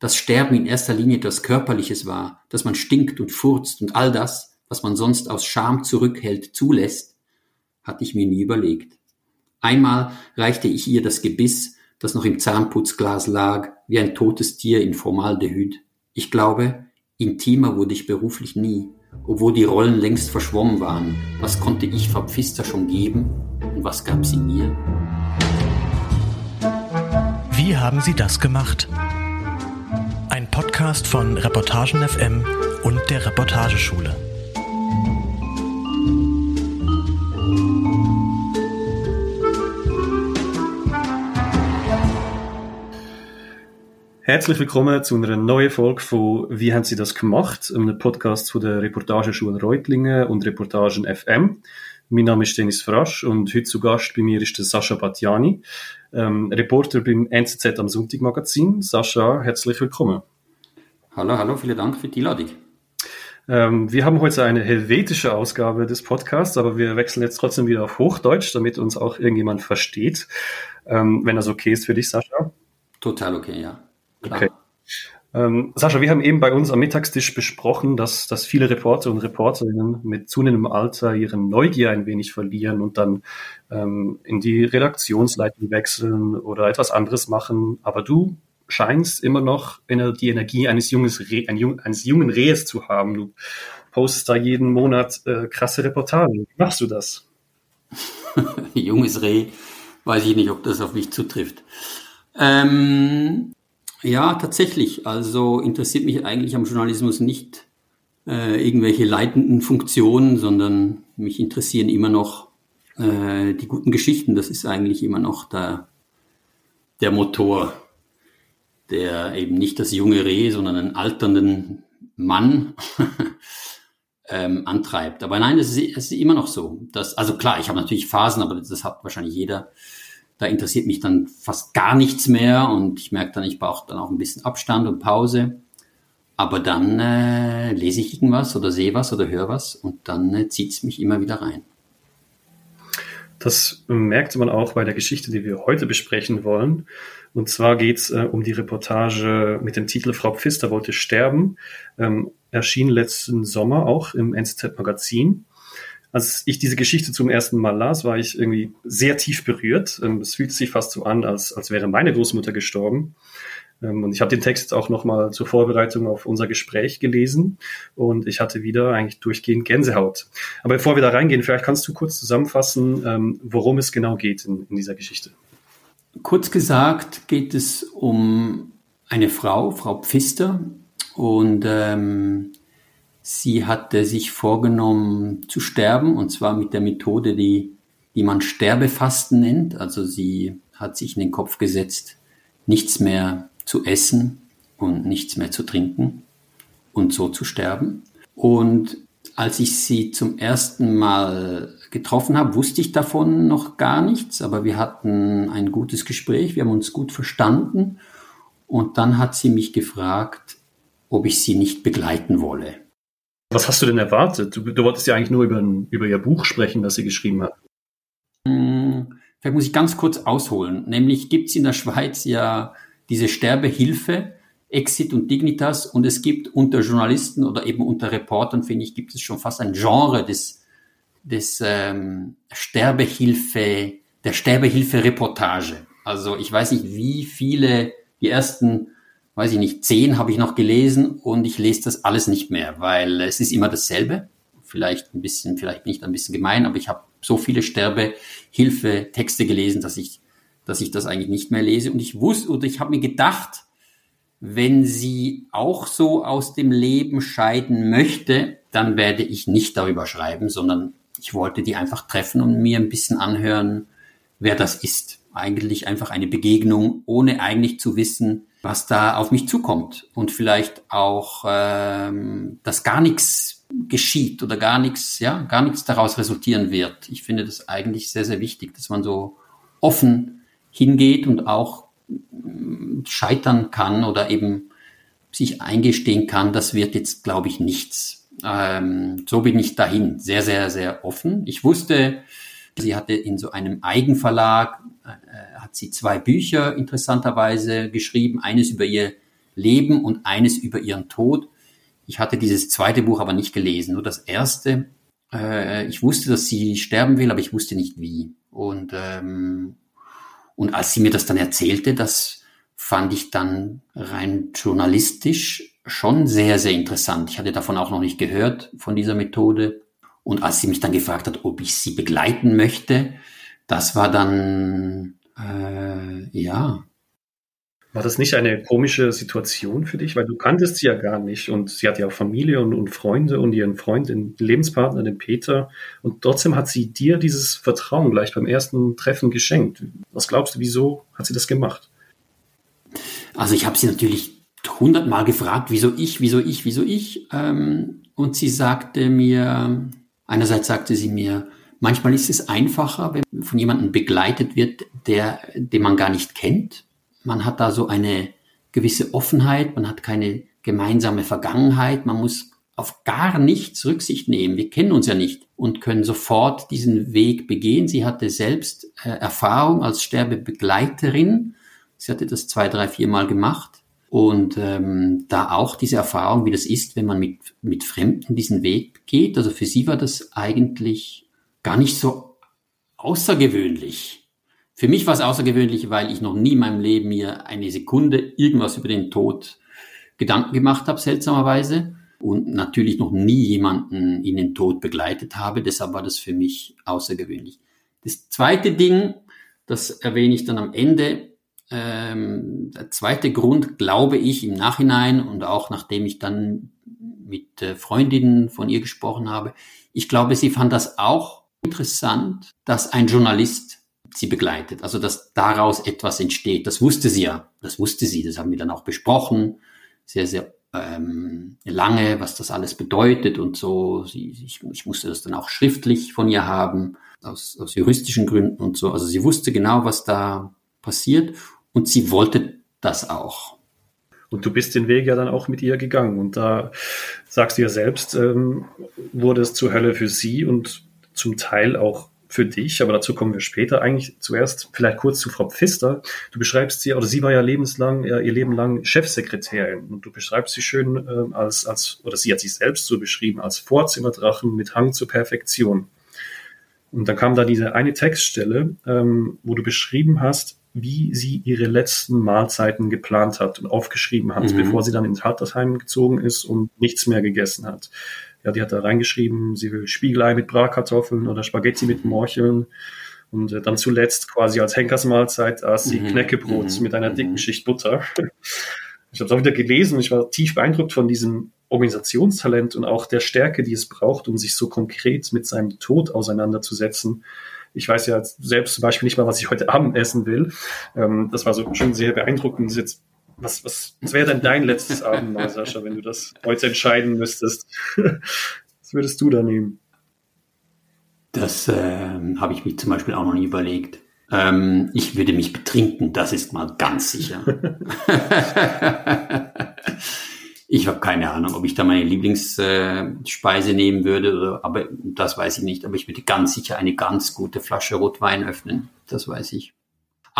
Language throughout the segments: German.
dass Sterben in erster Linie etwas Körperliches war, dass man stinkt und furzt und all das, was man sonst aus Scham zurückhält, zulässt, hatte ich mir nie überlegt. Einmal reichte ich ihr das Gebiss, das noch im Zahnputzglas lag, wie ein totes Tier in Formaldehyd. Ich glaube, intimer wurde ich beruflich nie, obwohl die Rollen längst verschwommen waren. Was konnte ich Frau Pfister schon geben und was gab sie mir? Wie haben Sie das gemacht? Podcast von Reportagen FM und der Reportageschule. Herzlich willkommen zu einer neuen Folge von Wie haben Sie das gemacht? Einem Podcast von der Reportageschule Reutlingen und Reportagen FM. Mein Name ist Dennis Frasch und heute zu Gast bei mir ist der Sascha Batjani, ähm, Reporter beim NZZ am Sonntagmagazin. Sascha, herzlich willkommen. Hallo, hallo, vielen Dank für die Einladung. Ähm, wir haben heute eine helvetische Ausgabe des Podcasts, aber wir wechseln jetzt trotzdem wieder auf Hochdeutsch, damit uns auch irgendjemand versteht. Ähm, wenn das okay ist für dich, Sascha. Total okay, ja. Okay. Ähm, Sascha, wir haben eben bei uns am Mittagstisch besprochen, dass, dass viele Reporter und Reporterinnen mit zunehmendem Alter ihre Neugier ein wenig verlieren und dann ähm, in die Redaktionsleitung wechseln oder etwas anderes machen. Aber du scheinst immer noch die Energie eines, Junges Re, ein Jung, eines jungen Rehes zu haben. Du postest da jeden Monat äh, krasse Reportagen. Wie machst du das? Junges Reh, weiß ich nicht, ob das auf mich zutrifft. Ähm, ja, tatsächlich. Also interessiert mich eigentlich am Journalismus nicht äh, irgendwelche leitenden Funktionen, sondern mich interessieren immer noch äh, die guten Geschichten. Das ist eigentlich immer noch der, der Motor, der eben nicht das junge Reh, sondern einen alternden Mann ähm, antreibt. Aber nein, es ist, ist, immer noch so. Dass, also klar, ich habe natürlich Phasen, aber das hat wahrscheinlich jeder da interessiert mich dann fast gar nichts mehr und ich merke dann, ich brauche dann auch ein bisschen Abstand und Pause. Aber dann äh, lese ich irgendwas oder sehe was oder höre was und dann äh, zieht es mich immer wieder rein. Das merkte man auch bei der Geschichte, die wir heute besprechen wollen. Und zwar geht es äh, um die Reportage mit dem Titel Frau Pfister wollte sterben. Ähm, erschien letzten Sommer auch im NZZ-Magazin. Als ich diese Geschichte zum ersten Mal las, war ich irgendwie sehr tief berührt. Ähm, es fühlt sich fast so an, als, als wäre meine Großmutter gestorben. Ähm, und ich habe den Text auch nochmal zur Vorbereitung auf unser Gespräch gelesen und ich hatte wieder eigentlich durchgehend Gänsehaut. Aber bevor wir da reingehen, vielleicht kannst du kurz zusammenfassen, ähm, worum es genau geht in, in dieser Geschichte. Kurz gesagt geht es um eine Frau, Frau Pfister, und ähm, Sie hatte sich vorgenommen zu sterben und zwar mit der Methode, die, die man Sterbefasten nennt. Also sie hat sich in den Kopf gesetzt, nichts mehr zu essen und nichts mehr zu trinken und so zu sterben. Und als ich sie zum ersten Mal getroffen habe, wusste ich davon noch gar nichts, aber wir hatten ein gutes Gespräch, wir haben uns gut verstanden und dann hat sie mich gefragt, ob ich sie nicht begleiten wolle. Was hast du denn erwartet? Du, du wolltest ja eigentlich nur über, über ihr Buch sprechen, das sie geschrieben hat. Hm, vielleicht muss ich ganz kurz ausholen. Nämlich gibt es in der Schweiz ja diese Sterbehilfe, Exit und Dignitas, und es gibt unter Journalisten oder eben unter Reportern, finde ich, gibt es schon fast ein Genre des, des ähm, Sterbehilfe, der Sterbehilfe-Reportage. Also ich weiß nicht, wie viele die ersten weiß ich nicht, zehn habe ich noch gelesen und ich lese das alles nicht mehr, weil es ist immer dasselbe. Vielleicht ein bisschen, vielleicht bin ich da ein bisschen gemein, aber ich habe so viele Sterbehilfe-Texte gelesen, dass ich, dass ich das eigentlich nicht mehr lese. Und ich wusste oder ich habe mir gedacht, wenn sie auch so aus dem Leben scheiden möchte, dann werde ich nicht darüber schreiben, sondern ich wollte die einfach treffen und mir ein bisschen anhören, wer das ist. Eigentlich einfach eine Begegnung, ohne eigentlich zu wissen, was da auf mich zukommt und vielleicht auch, ähm, dass gar nichts geschieht oder gar nichts, ja, gar nichts daraus resultieren wird. Ich finde das eigentlich sehr, sehr wichtig, dass man so offen hingeht und auch äh, scheitern kann oder eben sich eingestehen kann, das wird jetzt, glaube ich, nichts. Ähm, so bin ich dahin, sehr, sehr, sehr offen. Ich wusste, sie hatte in so einem Eigenverlag, äh, hat sie zwei Bücher interessanterweise geschrieben. Eines über ihr Leben und eines über ihren Tod. Ich hatte dieses zweite Buch aber nicht gelesen, nur das erste. Äh, ich wusste, dass sie sterben will, aber ich wusste nicht wie. Und, ähm, und als sie mir das dann erzählte, das fand ich dann rein journalistisch schon sehr, sehr interessant. Ich hatte davon auch noch nicht gehört, von dieser Methode. Und als sie mich dann gefragt hat, ob ich sie begleiten möchte, das war dann, äh, ja. War das nicht eine komische Situation für dich? Weil du kanntest sie ja gar nicht und sie hat ja auch Familie und, und Freunde und ihren Freund, den Lebenspartner, den Peter. Und trotzdem hat sie dir dieses Vertrauen gleich beim ersten Treffen geschenkt. Was glaubst du, wieso hat sie das gemacht? Also ich habe sie natürlich hundertmal gefragt, wieso ich, wieso ich, wieso ich. Ähm, und sie sagte mir, einerseits sagte sie mir, manchmal ist es einfacher, wenn von jemandem begleitet wird, der, den man gar nicht kennt. Man hat da so eine gewisse Offenheit, man hat keine gemeinsame Vergangenheit, man muss auf gar nichts Rücksicht nehmen. Wir kennen uns ja nicht und können sofort diesen Weg begehen. Sie hatte selbst äh, Erfahrung als Sterbebegleiterin. Sie hatte das zwei, drei, vier Mal gemacht und ähm, da auch diese Erfahrung, wie das ist, wenn man mit, mit Fremden diesen Weg geht. Also für sie war das eigentlich gar nicht so außergewöhnlich. Für mich war es außergewöhnlich, weil ich noch nie in meinem Leben mir eine Sekunde irgendwas über den Tod Gedanken gemacht habe, seltsamerweise. Und natürlich noch nie jemanden in den Tod begleitet habe. Deshalb war das für mich außergewöhnlich. Das zweite Ding, das erwähne ich dann am Ende, ähm, der zweite Grund, glaube ich, im Nachhinein und auch nachdem ich dann mit äh, Freundinnen von ihr gesprochen habe, ich glaube, sie fand das auch interessant, dass ein Journalist sie begleitet, also dass daraus etwas entsteht. Das wusste sie ja, das wusste sie, das haben wir dann auch besprochen, sehr, sehr ähm, lange, was das alles bedeutet und so. Sie, ich, ich musste das dann auch schriftlich von ihr haben, aus, aus juristischen Gründen und so. Also sie wusste genau, was da passiert und sie wollte das auch. Und du bist den Weg ja dann auch mit ihr gegangen. Und da sagst du ja selbst, ähm, wurde es zur Hölle für sie und zum Teil auch für dich, aber dazu kommen wir später. Eigentlich zuerst vielleicht kurz zu Frau Pfister. Du beschreibst sie, oder sie war ja lebenslang, ja, ihr Leben lang Chefsekretärin und du beschreibst sie schön ähm, als, als, oder sie hat sich selbst so beschrieben, als Vorzimmerdrachen mit Hang zur Perfektion. Und dann kam da diese eine Textstelle, ähm, wo du beschrieben hast, wie sie ihre letzten Mahlzeiten geplant hat und aufgeschrieben hat, mhm. bevor sie dann ins Altersheim gezogen ist und nichts mehr gegessen hat. Ja, die hat da reingeschrieben, sie will Spiegelei mit Bratkartoffeln oder Spaghetti mit Morcheln. Und äh, dann zuletzt quasi als Henkersmahlzeit aß sie mhm. Knäckebrot mhm. mit einer dicken mhm. Schicht Butter. Ich habe es auch wieder gelesen und ich war tief beeindruckt von diesem Organisationstalent und auch der Stärke, die es braucht, um sich so konkret mit seinem Tod auseinanderzusetzen. Ich weiß ja selbst zum Beispiel nicht mal, was ich heute Abend essen will. Ähm, das war so schon sehr beeindruckend. Jetzt, was, was, was wäre denn dein letztes Abendmahl, Sascha, wenn du das heute entscheiden müsstest? was würdest du da nehmen? Das äh, habe ich mir zum Beispiel auch noch nie überlegt. Ähm, ich würde mich betrinken, das ist mal ganz sicher. Ich habe keine Ahnung, ob ich da meine Lieblingsspeise äh, nehmen würde, oder, aber das weiß ich nicht. Aber ich würde ganz sicher eine ganz gute Flasche Rotwein öffnen. Das weiß ich.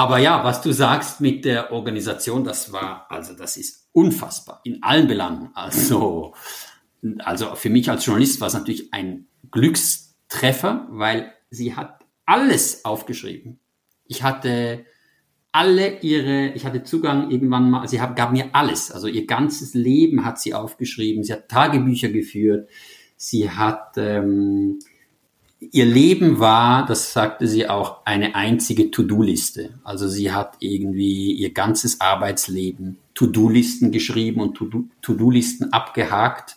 Aber ja, was du sagst mit der Organisation, das war, also das ist unfassbar in allen Belangen. Also, also für mich als Journalist war es natürlich ein Glückstreffer, weil sie hat alles aufgeschrieben. Ich hatte alle ihre, ich hatte Zugang irgendwann mal, sie hat, gab mir alles, also ihr ganzes Leben hat sie aufgeschrieben, sie hat Tagebücher geführt, sie hat, ähm, ihr Leben war, das sagte sie auch, eine einzige To-Do-Liste. Also sie hat irgendwie ihr ganzes Arbeitsleben To-Do-Listen geschrieben und To-Do-Listen abgehakt.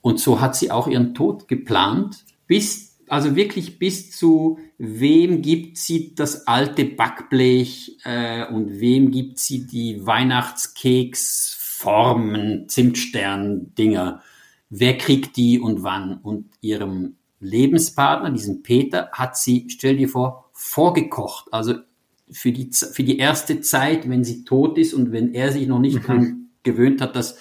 Und so hat sie auch ihren Tod geplant, bis also wirklich bis zu wem gibt sie das alte Backblech äh, und wem gibt sie die Weihnachtskeksformen, Zimtstern-Dinger. Wer kriegt die und wann? Und ihrem Lebenspartner, diesem Peter, hat sie, stell dir vor, vorgekocht. Also für die, für die erste Zeit, wenn sie tot ist und wenn er sich noch nicht mhm. gewöhnt hat, dass,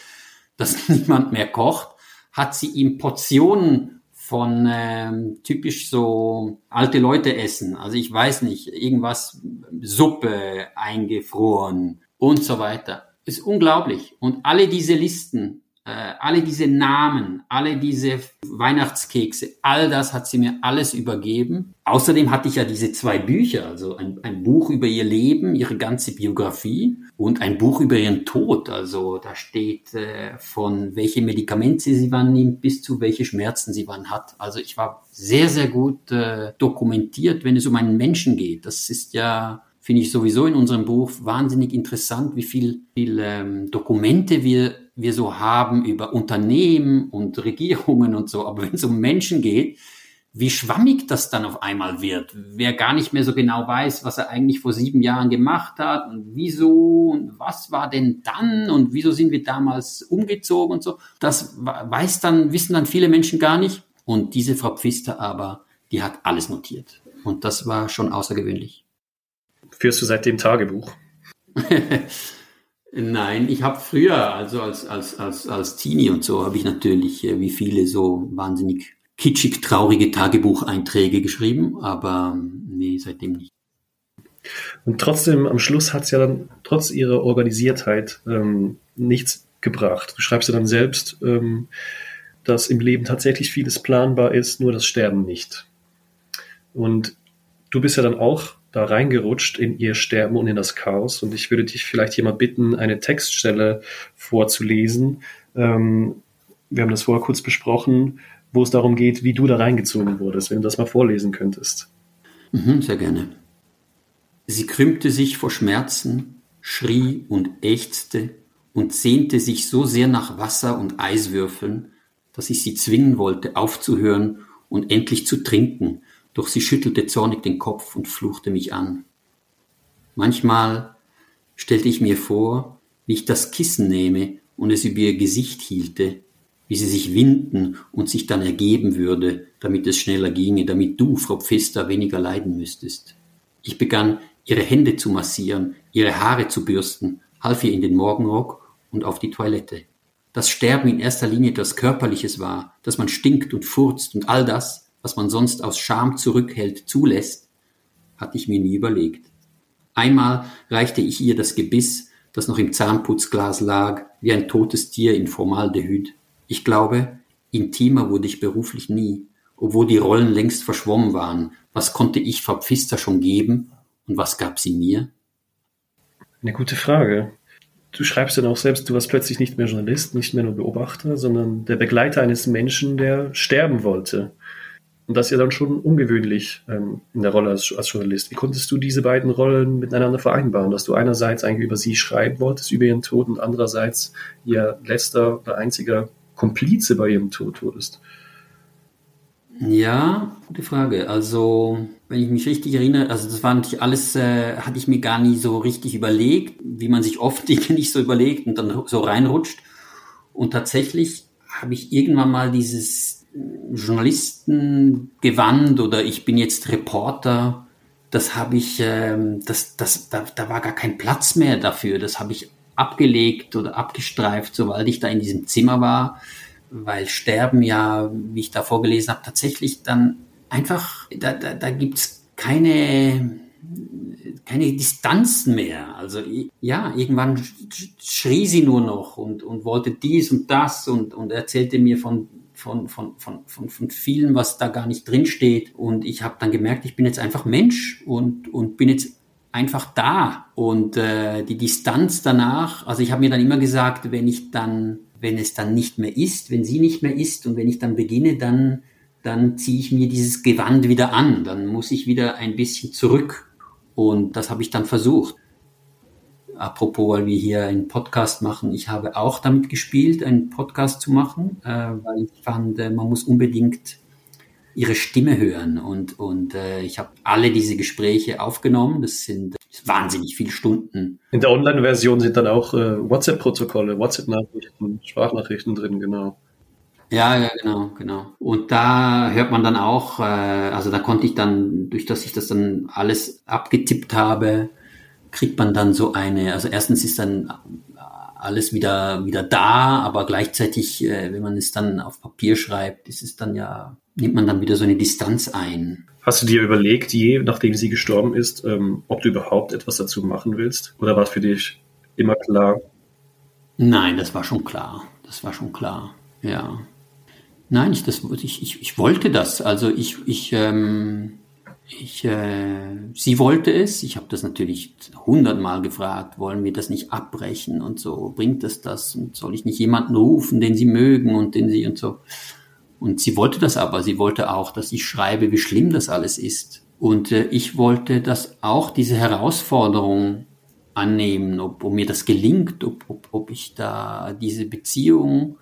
dass niemand mehr kocht, hat sie ihm Portionen von ähm, typisch so alte Leute essen. Also ich weiß nicht, irgendwas, Suppe eingefroren und so weiter. ist unglaublich. Und alle diese Listen, alle diese Namen, alle diese Weihnachtskekse, all das hat sie mir alles übergeben. Außerdem hatte ich ja diese zwei Bücher, also ein, ein Buch über ihr Leben, ihre ganze Biografie und ein Buch über ihren Tod. Also da steht äh, von welche Medikamente sie wann nimmt bis zu welche Schmerzen sie wann hat. Also ich war sehr, sehr gut äh, dokumentiert, wenn es um einen Menschen geht. Das ist ja finde ich sowieso in unserem Buch wahnsinnig interessant, wie viel, viel ähm, Dokumente wir wir so haben über Unternehmen und Regierungen und so. Aber wenn es um Menschen geht, wie schwammig das dann auf einmal wird. Wer gar nicht mehr so genau weiß, was er eigentlich vor sieben Jahren gemacht hat und wieso und was war denn dann und wieso sind wir damals umgezogen und so. Das weiß dann, wissen dann viele Menschen gar nicht. Und diese Frau Pfister aber, die hat alles notiert. Und das war schon außergewöhnlich. Führst du seitdem Tagebuch? Nein, ich habe früher, also als, als, als, als Teenie und so, habe ich natürlich äh, wie viele so wahnsinnig kitschig traurige Tagebucheinträge geschrieben, aber ähm, nee, seitdem nicht. Und trotzdem, am Schluss hat es ja dann trotz ihrer Organisiertheit ähm, nichts gebracht. Du schreibst ja dann selbst, ähm, dass im Leben tatsächlich vieles planbar ist, nur das Sterben nicht. Und du bist ja dann auch da reingerutscht in ihr Sterben und in das Chaos. Und ich würde dich vielleicht hier mal bitten, eine Textstelle vorzulesen. Ähm, wir haben das vorher kurz besprochen, wo es darum geht, wie du da reingezogen wurdest, wenn du das mal vorlesen könntest. Mhm, sehr gerne. Sie krümmte sich vor Schmerzen, schrie und ächzte und sehnte sich so sehr nach Wasser und Eiswürfeln, dass ich sie zwingen wollte, aufzuhören und endlich zu trinken, doch sie schüttelte zornig den Kopf und fluchte mich an. Manchmal stellte ich mir vor, wie ich das Kissen nehme und es über ihr Gesicht hielte, wie sie sich winden und sich dann ergeben würde, damit es schneller ginge, damit du, Frau Pfister, weniger leiden müsstest. Ich begann, ihre Hände zu massieren, ihre Haare zu bürsten, half ihr in den Morgenrock und auf die Toilette. Dass Sterben in erster Linie etwas Körperliches war, dass man stinkt und furzt und all das, was man sonst aus Scham zurückhält, zulässt, hatte ich mir nie überlegt. Einmal reichte ich ihr das Gebiss, das noch im Zahnputzglas lag, wie ein totes Tier in Formaldehyd. Ich glaube, intimer wurde ich beruflich nie, obwohl die Rollen längst verschwommen waren. Was konnte ich Frau Pfister schon geben und was gab sie mir? Eine gute Frage. Du schreibst dann auch selbst, du warst plötzlich nicht mehr Journalist, nicht mehr nur Beobachter, sondern der Begleiter eines Menschen, der sterben wollte. Und das ist ja dann schon ungewöhnlich ähm, in der Rolle als, als, Journalist. Wie konntest du diese beiden Rollen miteinander vereinbaren, dass du einerseits eigentlich über sie schreiben wolltest, über ihren Tod, und andererseits ihr letzter oder einziger Komplize bei ihrem Tod wurdest? Ja, gute Frage. Also, wenn ich mich richtig erinnere, also das war natürlich alles, äh, hatte ich mir gar nie so richtig überlegt, wie man sich oft Dinge nicht so überlegt und dann so reinrutscht. Und tatsächlich habe ich irgendwann mal dieses Journalistengewand oder ich bin jetzt Reporter, das habe ich, ähm, das, das, da, da war gar kein Platz mehr dafür. Das habe ich abgelegt oder abgestreift, sobald ich da in diesem Zimmer war, weil Sterben ja, wie ich da vorgelesen habe, tatsächlich dann einfach, da, da, da gibt's keine, keine Distanzen mehr. Also ja, irgendwann schrie sie nur noch und, und wollte dies und das und, und erzählte mir von von, von, von, von, von vielen, was da gar nicht drin steht. Und ich habe dann gemerkt, ich bin jetzt einfach Mensch und, und bin jetzt einfach da. Und äh, die Distanz danach, also ich habe mir dann immer gesagt, wenn ich dann, wenn es dann nicht mehr ist, wenn sie nicht mehr ist und wenn ich dann beginne, dann, dann ziehe ich mir dieses Gewand wieder an. Dann muss ich wieder ein bisschen zurück. Und das habe ich dann versucht apropos, weil wir hier einen Podcast machen, ich habe auch damit gespielt, einen Podcast zu machen, äh, weil ich fand, äh, man muss unbedingt ihre Stimme hören und, und äh, ich habe alle diese Gespräche aufgenommen. Das sind wahnsinnig viele Stunden. In der Online-Version sind dann auch äh, WhatsApp-Protokolle, WhatsApp-Nachrichten, Sprachnachrichten drin, genau. Ja, ja, genau, genau. Und da hört man dann auch, äh, also da konnte ich dann, durch dass ich das dann alles abgetippt habe, kriegt man dann so eine, also erstens ist dann alles wieder, wieder da, aber gleichzeitig, äh, wenn man es dann auf Papier schreibt, ist es dann ja, nimmt man dann wieder so eine Distanz ein. Hast du dir überlegt, je nachdem sie gestorben ist, ähm, ob du überhaupt etwas dazu machen willst? Oder war es für dich immer klar, Nein, das war schon klar. Das war schon klar. Ja. Nein, ich, das, ich, ich, ich wollte das. Also ich, ich, ähm, ich, äh, sie wollte es. Ich habe das natürlich hundertmal gefragt. Wollen wir das nicht abbrechen und so? Bringt es das? Und soll ich nicht jemanden rufen, den sie mögen und den sie und so? Und sie wollte das aber. Sie wollte auch, dass ich schreibe, wie schlimm das alles ist. Und äh, ich wollte das auch, diese Herausforderung annehmen, ob, ob mir das gelingt, ob, ob, ob ich da diese Beziehung,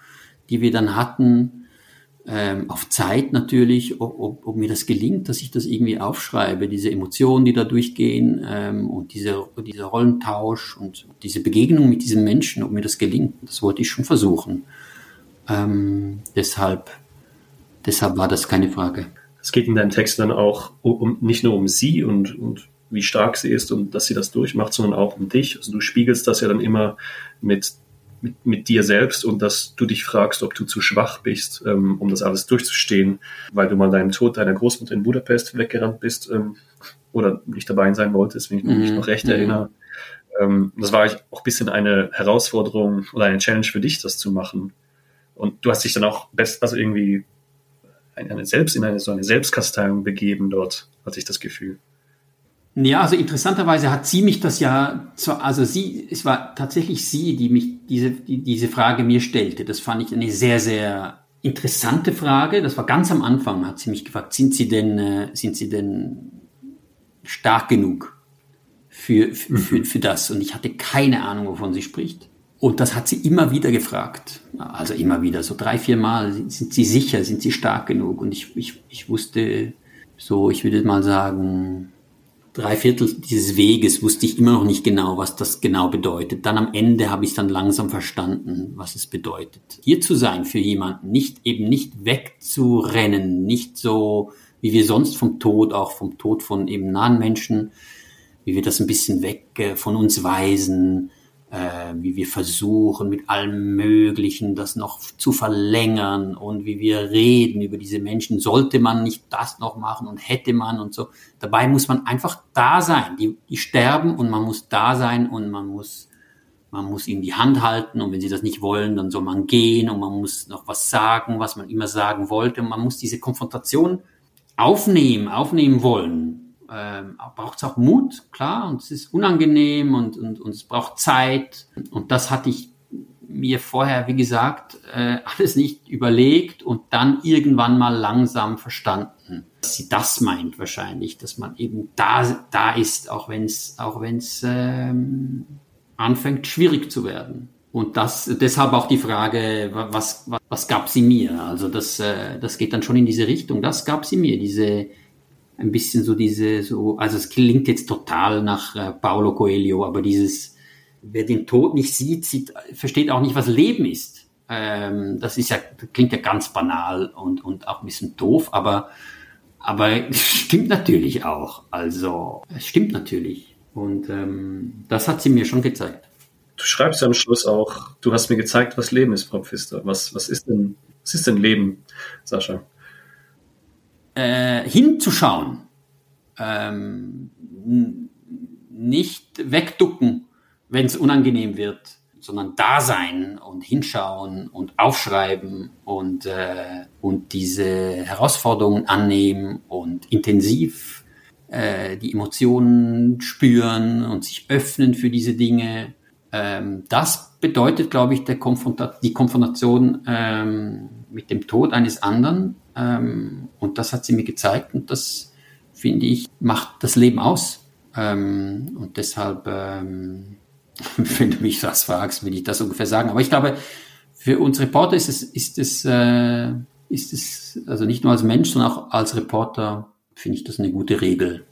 die wir dann hatten, ähm, auf Zeit natürlich, ob, ob, ob mir das gelingt, dass ich das irgendwie aufschreibe, diese Emotionen, die da durchgehen ähm, und diese, dieser Rollentausch und diese Begegnung mit diesen Menschen, ob mir das gelingt, das wollte ich schon versuchen. Ähm, deshalb, deshalb war das keine Frage. Es geht in deinem Text dann auch um, nicht nur um sie und, und wie stark sie ist und dass sie das durchmacht, sondern auch um dich. Also du spiegelst das ja dann immer mit, mit, mit dir selbst und dass du dich fragst, ob du zu schwach bist, ähm, um das alles durchzustehen, weil du mal deinem Tod deiner Großmutter in Budapest weggerannt bist ähm, oder nicht dabei sein wolltest, wenn ich mich mhm. noch recht mhm. erinnere. Ähm, das war auch ein bisschen eine Herausforderung oder eine Challenge für dich, das zu machen. Und du hast dich dann auch best, also irgendwie eine, selbst in eine so eine Selbstkasteiung begeben dort, hatte ich das Gefühl. Ja, also interessanterweise hat sie mich das ja, zu, also sie, es war tatsächlich sie, die mich diese, die, diese Frage mir stellte. Das fand ich eine sehr, sehr interessante Frage. Das war ganz am Anfang, hat sie mich gefragt, sind Sie denn, äh, sind Sie denn stark genug für, für, mhm. für, für das? Und ich hatte keine Ahnung, wovon sie spricht. Und das hat sie immer wieder gefragt. Also immer wieder, so drei, vier Mal. Sind Sie sicher? Sind Sie stark genug? Und ich, ich, ich wusste so, ich würde mal sagen, drei Viertel dieses Weges wusste ich immer noch nicht genau, was das genau bedeutet. Dann am Ende habe ich dann langsam verstanden, was es bedeutet. Hier zu sein für jemanden, nicht eben nicht wegzurennen, nicht so wie wir sonst vom Tod, auch vom Tod von eben nahen Menschen, wie wir das ein bisschen weg äh, von uns weisen, äh, wie wir versuchen mit allem Möglichen das noch zu verlängern und wie wir reden über diese Menschen, sollte man nicht das noch machen und hätte man und so. Dabei muss man einfach da sein. Die, die sterben und man muss da sein und man muss, man muss ihnen die Hand halten und wenn sie das nicht wollen, dann soll man gehen und man muss noch was sagen, was man immer sagen wollte und man muss diese Konfrontation aufnehmen, aufnehmen wollen ähm, braucht es auch Mut, klar, und es ist unangenehm und, und, und es braucht Zeit. Und das hatte ich mir vorher, wie gesagt, äh, alles nicht überlegt und dann irgendwann mal langsam verstanden, dass sie das meint wahrscheinlich, dass man eben da, da ist, auch wenn es auch wenn's, ähm, anfängt schwierig zu werden. Und das, deshalb auch die Frage, was, was, was gab sie mir? Also das, äh, das geht dann schon in diese Richtung. Das gab sie mir, diese, ein bisschen so diese, so, also es klingt jetzt total nach äh, Paulo Coelho, aber dieses, wer den Tod nicht sieht, sieht, versteht auch nicht, was Leben ist. Ähm, das ist ja, klingt ja ganz banal und, und auch ein bisschen doof, aber, aber es stimmt natürlich auch. Also, es stimmt natürlich. Und ähm, das hat sie mir schon gezeigt. Du schreibst am Schluss auch, du hast mir gezeigt, was Leben ist, Frau Pfister. Was, was ist denn, was ist denn Leben, Sascha? Äh, hinzuschauen, ähm, nicht wegducken, wenn es unangenehm wird, sondern da sein und hinschauen und aufschreiben und, äh, und diese Herausforderungen annehmen und intensiv äh, die Emotionen spüren und sich öffnen für diese Dinge. Ähm, das bedeutet, glaube ich, Konfrontat die Konfrontation ähm, mit dem Tod eines anderen ähm, und das hat sie mir gezeigt und das, finde ich, macht das Leben aus. Ähm, und deshalb, ähm, wenn du mich das fragst, will ich das ungefähr sagen. Aber ich glaube, für uns Reporter ist es, ist es, äh, ist es, also nicht nur als Mensch, sondern auch als Reporter, finde ich das eine gute Regel.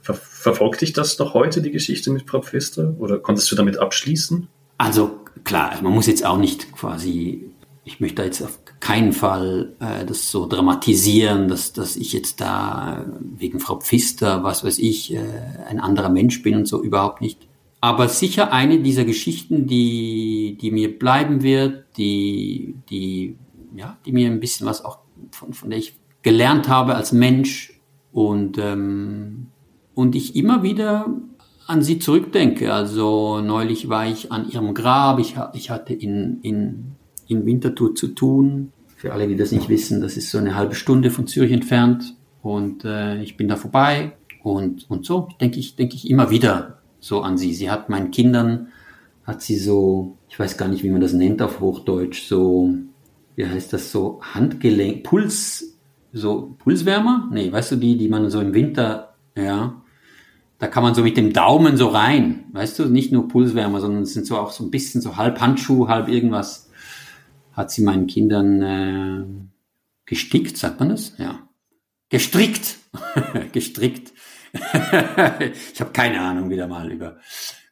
Ver verfolgt dich das noch heute, die Geschichte mit Frau Pfister? Oder konntest du damit abschließen? Also klar, man muss jetzt auch nicht quasi, ich möchte jetzt auf keinen Fall äh, das so dramatisieren, dass, dass ich jetzt da wegen Frau Pfister, was weiß ich, äh, ein anderer Mensch bin und so überhaupt nicht. Aber sicher eine dieser Geschichten, die, die mir bleiben wird, die, die, ja, die mir ein bisschen was auch von, von der ich gelernt habe als Mensch und, ähm, und ich immer wieder an sie zurückdenke. Also neulich war ich an ihrem Grab. Ich, ich hatte in, in, in Winterthur zu tun. Für alle, die das nicht wissen, das ist so eine halbe Stunde von Zürich entfernt. Und äh, ich bin da vorbei. Und, und so denke ich, denke ich immer wieder so an sie. Sie hat meinen Kindern, hat sie so, ich weiß gar nicht, wie man das nennt auf Hochdeutsch, so, wie heißt das so, Handgelenk, Puls, so Pulswärmer? Nee, weißt du, die, die man so im Winter, ja, da kann man so mit dem Daumen so rein, weißt du, nicht nur Pulswärmer, sondern es sind so auch so ein bisschen so halb Handschuh, halb irgendwas, hat sie meinen Kindern äh, gestickt, sagt man das? Ja. Gestrickt. gestrickt. ich habe keine Ahnung wieder mal über.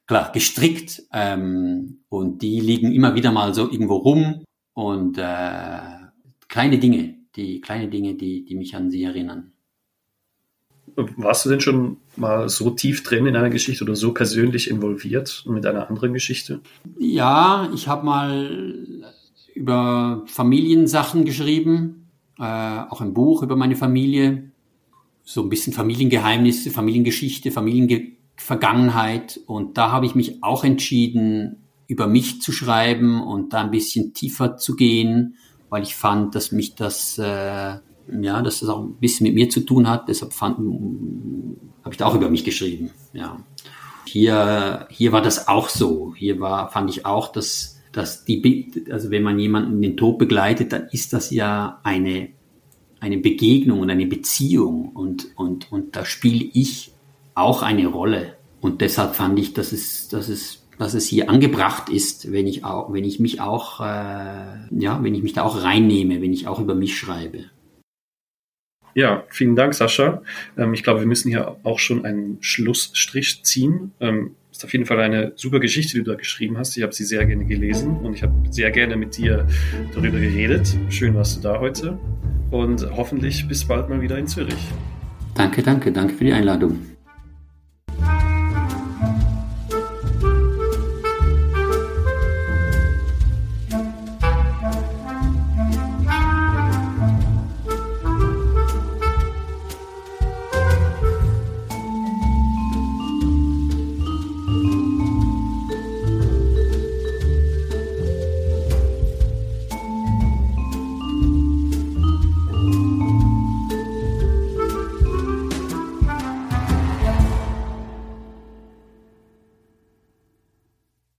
Klar, gestrickt. Ähm, und die liegen immer wieder mal so irgendwo rum. Und äh, kleine Dinge, die kleine Dinge, die, die mich an sie erinnern. Warst du denn schon mal so tief drin in einer Geschichte oder so persönlich involviert mit einer anderen Geschichte? Ja, ich habe mal über Familiensachen geschrieben, äh, auch ein Buch über meine Familie, so ein bisschen Familiengeheimnisse, Familiengeschichte, Familienvergangenheit. Und da habe ich mich auch entschieden, über mich zu schreiben und da ein bisschen tiefer zu gehen, weil ich fand, dass mich das äh, ja, dass das auch ein bisschen mit mir zu tun hat. Deshalb habe ich da auch über mich geschrieben. Ja. Hier, hier war das auch so. Hier war, fand ich auch, dass, dass die, also wenn man jemanden in den Tod begleitet, dann ist das ja eine, eine Begegnung und eine Beziehung und, und, und da spiele ich auch eine Rolle. Und deshalb fand ich, dass es, dass es, dass es hier angebracht ist, wenn ich auch, wenn ich mich auch, äh, ja, wenn ich mich da auch reinnehme, wenn ich auch über mich schreibe. Ja, vielen Dank, Sascha. Ähm, ich glaube, wir müssen hier auch schon einen Schlussstrich ziehen. Ähm, ist auf jeden Fall eine super Geschichte, die du da geschrieben hast. Ich habe sie sehr gerne gelesen und ich habe sehr gerne mit dir darüber geredet. Schön warst du da heute und hoffentlich bis bald mal wieder in Zürich. Danke, danke, danke für die Einladung.